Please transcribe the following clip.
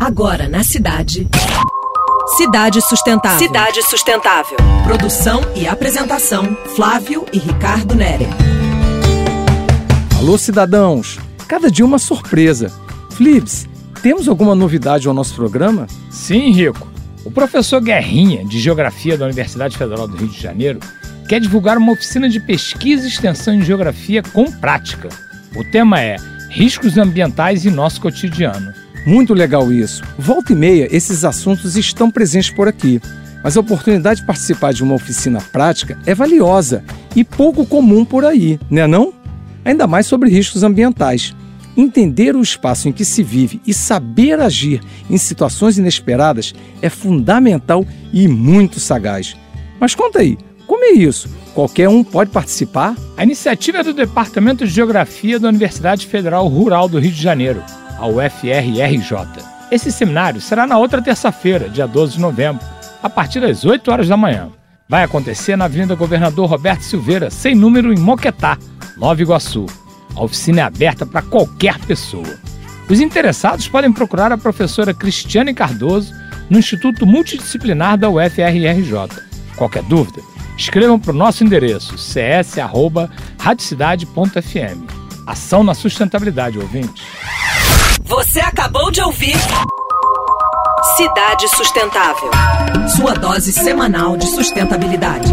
Agora na cidade. Cidade Sustentável. Cidade Sustentável. Produção e apresentação: Flávio e Ricardo Nere. Alô, cidadãos! Cada dia uma surpresa. Flips, temos alguma novidade ao nosso programa? Sim, Rico. O professor Guerrinha, de Geografia da Universidade Federal do Rio de Janeiro, quer divulgar uma oficina de pesquisa e extensão em geografia com prática. O tema é Riscos ambientais em nosso cotidiano. Muito legal isso. Volta e meia, esses assuntos estão presentes por aqui. Mas a oportunidade de participar de uma oficina prática é valiosa e pouco comum por aí, né não? Ainda mais sobre riscos ambientais. Entender o espaço em que se vive e saber agir em situações inesperadas é fundamental e muito sagaz. Mas conta aí, como é isso? Qualquer um pode participar? A iniciativa é do Departamento de Geografia da Universidade Federal Rural do Rio de Janeiro a UFRRJ. Esse seminário será na outra terça-feira, dia 12 de novembro, a partir das 8 horas da manhã. Vai acontecer na Avenida Governador Roberto Silveira, sem número em Moquetá, Nova Iguaçu. A oficina é aberta para qualquer pessoa. Os interessados podem procurar a professora Cristiane Cardoso no Instituto Multidisciplinar da UFRRJ. Qualquer dúvida, escrevam para o nosso endereço cs.radiocidade.fm. Ação na sustentabilidade, ouvinte. Você acabou de ouvir Cidade Sustentável. Sua dose semanal de sustentabilidade.